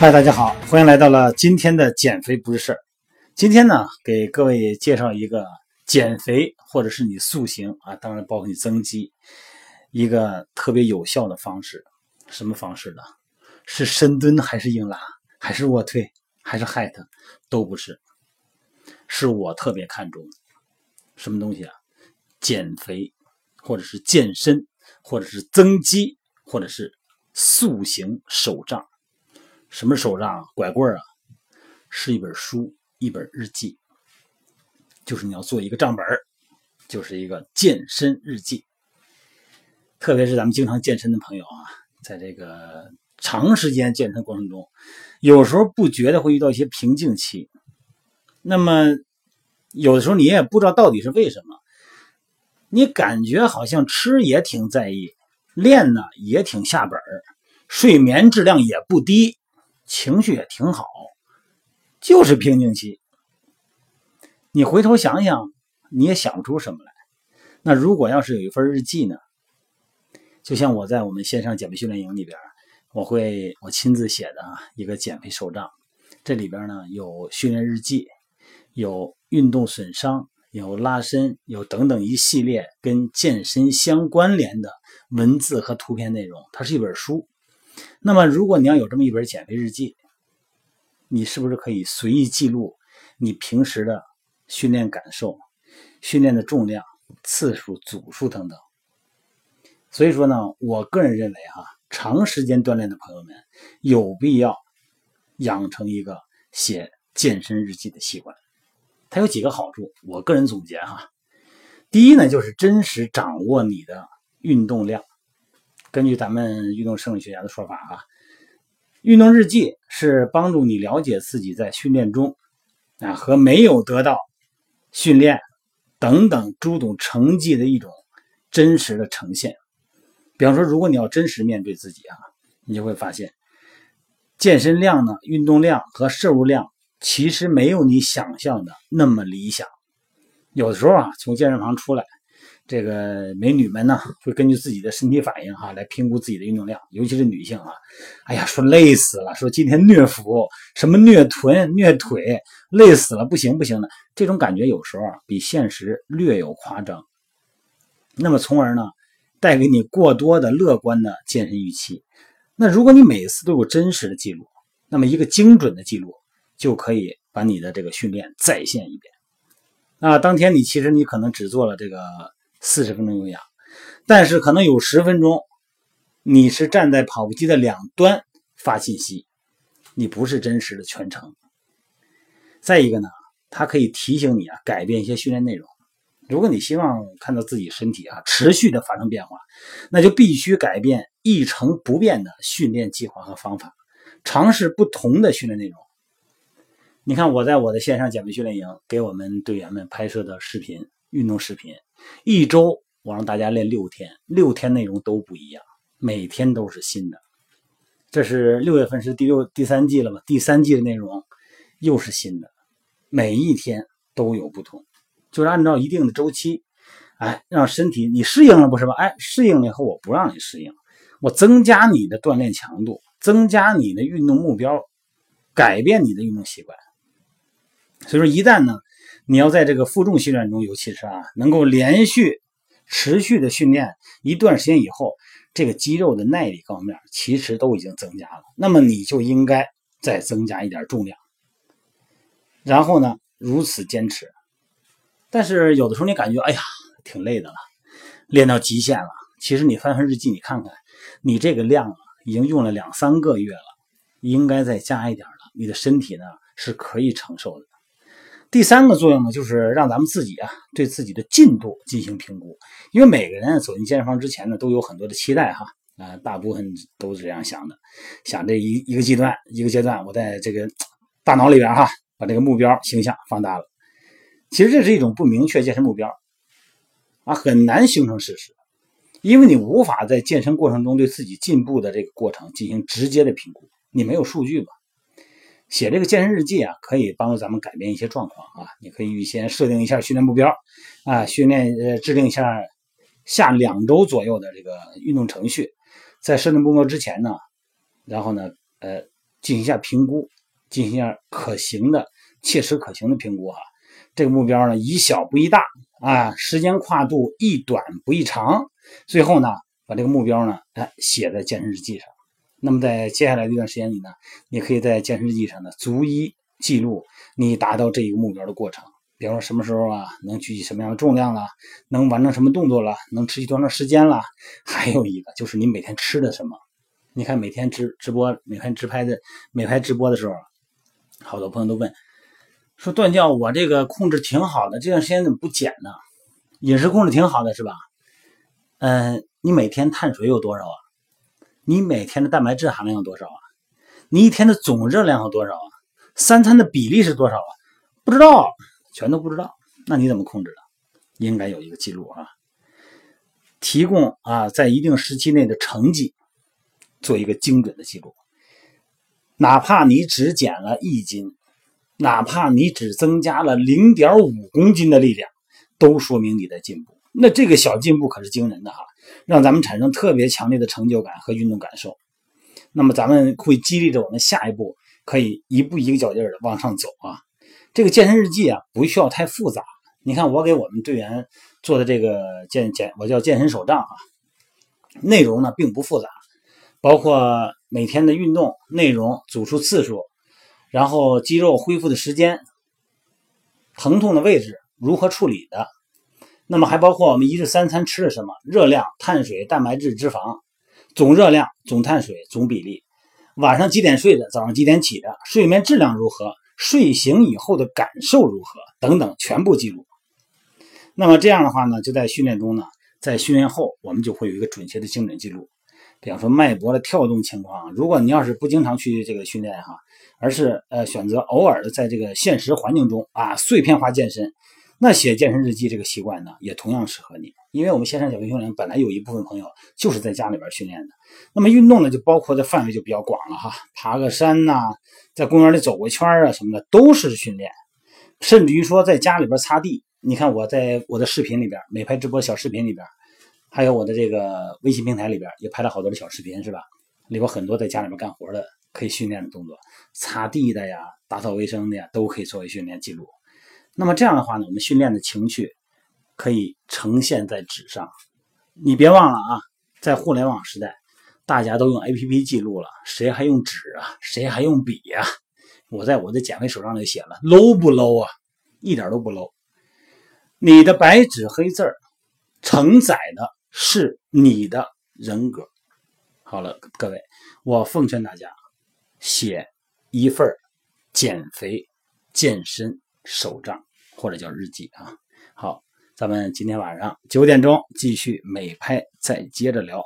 嗨，大家好，欢迎来到了今天的减肥不是事儿。今天呢，给各位介绍一个减肥或者是你塑形啊，当然包括你增肌一个特别有效的方式。什么方式呢？是深蹲还是硬拉，还是卧推，还是 HIIT，都不是。是我特别看重什么东西啊？减肥，或者是健身，或者是增肌，或者是塑形手账。什么手账？拐棍啊，是一本书，一本日记，就是你要做一个账本就是一个健身日记。特别是咱们经常健身的朋友啊，在这个长时间健身过程中，有时候不觉得会遇到一些瓶颈期，那么有的时候你也不知道到底是为什么，你感觉好像吃也挺在意，练呢也挺下本睡眠质量也不低。情绪也挺好，就是瓶颈期。你回头想想，你也想不出什么来。那如果要是有一份日记呢？就像我在我们线上减肥训练营里边，我会我亲自写的啊一个减肥手账。这里边呢有训练日记，有运动损伤，有拉伸，有等等一系列跟健身相关联的文字和图片内容。它是一本书。那么，如果你要有这么一本减肥日记，你是不是可以随意记录你平时的训练感受、训练的重量、次数、组数等等？所以说呢，我个人认为哈，长时间锻炼的朋友们有必要养成一个写健身日记的习惯。它有几个好处，我个人总结哈。第一呢，就是真实掌握你的运动量。根据咱们运动生理学家的说法啊，运动日记是帮助你了解自己在训练中啊和没有得到训练等等诸种成绩的一种真实的呈现。比方说，如果你要真实面对自己啊，你就会发现，健身量呢、运动量和摄入量其实没有你想象的那么理想。有的时候啊，从健身房出来。这个美女们呢，会根据自己的身体反应哈来评估自己的运动量，尤其是女性啊，哎呀，说累死了，说今天虐腹，什么虐臀、虐腿，累死了，不行不行的，这种感觉有时候比现实略有夸张。那么从而呢，带给你过多的乐观的健身预期。那如果你每次都有真实的记录，那么一个精准的记录就可以把你的这个训练再现一遍。那，当天你其实你可能只做了这个。四十分钟有氧，但是可能有十分钟，你是站在跑步机的两端发信息，你不是真实的全程。再一个呢，它可以提醒你啊，改变一些训练内容。如果你希望看到自己身体啊持续的发生变化，那就必须改变一成不变的训练计划和方法，尝试不同的训练内容。你看我在我的线上减肥训练营给我们队员们拍摄的视频。运动视频，一周我让大家练六天，六天内容都不一样，每天都是新的。这是六月份是第六第三季了嘛？第三季的内容又是新的，每一天都有不同，就是按照一定的周期，哎，让身体你适应了不是吧？哎，适应了以后我不让你适应，我增加你的锻炼强度，增加你的运动目标，改变你的运动习惯。所以说一旦呢。你要在这个负重训练中，尤其是啊，能够连续、持续的训练一段时间以后，这个肌肉的耐力方面其实都已经增加了。那么你就应该再增加一点重量，然后呢，如此坚持。但是有的时候你感觉，哎呀，挺累的了，练到极限了。其实你翻翻日记，你看看，你这个量啊，已经用了两三个月了，应该再加一点了。你的身体呢，是可以承受的。第三个作用呢，就是让咱们自己啊对自己的进度进行评估，因为每个人走进健身房之前呢，都有很多的期待哈啊，大部分都是这样想的，想这一一个阶段一个阶段，我在这个大脑里边哈把这个目标形象放大了，其实这是一种不明确健身目标啊，很难形成事实，因为你无法在健身过程中对自己进步的这个过程进行直接的评估，你没有数据嘛。写这个健身日记啊，可以帮助咱们改变一些状况啊。你可以预先设定一下训练目标啊，训练呃制定一下下两周左右的这个运动程序。在设定目标之前呢，然后呢呃进行一下评估，进行一下可行的、切实可行的评估哈。这个目标呢，宜小不宜大啊，时间跨度宜短不宜长。最后呢，把这个目标呢，哎，写在健身日记上。那么在接下来的一段时间里呢，你可以在健身日记上呢，逐一记录你达到这一个目标的过程。比方说什么时候啊，能举起什么样的重量了，能完成什么动作了，能持续多长时间了。还有一个就是你每天吃的什么。你看每天直直播，每天直拍的，每拍直播的时候，好多朋友都问说段教，我这个控制挺好的，这段时间怎么不减呢？饮食控制挺好的是吧？嗯，你每天碳水有多少啊？你每天的蛋白质含量有多少啊？你一天的总热量有多少啊？三餐的比例是多少啊？不知道。全都不知道，那你怎么控制的？应该有一个记录啊，提供啊，在一定时期内的成绩，做一个精准的记录。哪怕你只减了一斤，哪怕你只增加了零点五公斤的力量，都说明你在进步。那这个小进步可是惊人的哈，让咱们产生特别强烈的成就感和运动感受。那么咱们会激励着我们下一步可以一步一个脚印儿的往上走啊。这个健身日记啊，不需要太复杂。你看我给我们队员做的这个健健，我叫健身手账啊，内容呢并不复杂，包括每天的运动内容、组数次数，然后肌肉恢复的时间、疼痛的位置如何处理的，那么还包括我们一日三餐吃了什么，热量、碳水、蛋白质、脂肪，总热量、总碳水、总比例，晚上几点睡的，早上几点起的，睡眠质量如何。睡醒以后的感受如何？等等，全部记录。那么这样的话呢，就在训练中呢，在训练后，我们就会有一个准确的精准记录。比方说脉搏的跳动情况，如果你要是不经常去这个训练哈，而是呃选择偶尔的在这个现实环境中啊碎片化健身。那写健身日记这个习惯呢，也同样适合你，因为我们线上减肥训练本来有一部分朋友就是在家里边训练的。那么运动呢，就包括的范围就比较广了哈，爬个山呐，在公园里走个圈啊什么的都是训练。甚至于说在家里边擦地，你看我在我的视频里边，美拍直播小视频里边，还有我的这个微信平台里边也拍了好多的小视频，是吧？里边很多在家里边干活的可以训练的动作，擦地的呀，打扫卫生的呀，都可以作为训练记录。那么这样的话呢，我们训练的情绪可以呈现在纸上。你别忘了啊，在互联网时代，大家都用 APP 记录了，谁还用纸啊？谁还用笔呀？我在我的减肥手账里写了，low 不 low 啊？一点都不 low。你的白纸黑字儿承载的是你的人格。好了，各位，我奉劝大家写一份减肥健身手账。或者叫日记啊，好，咱们今天晚上九点钟继续美拍，再接着聊。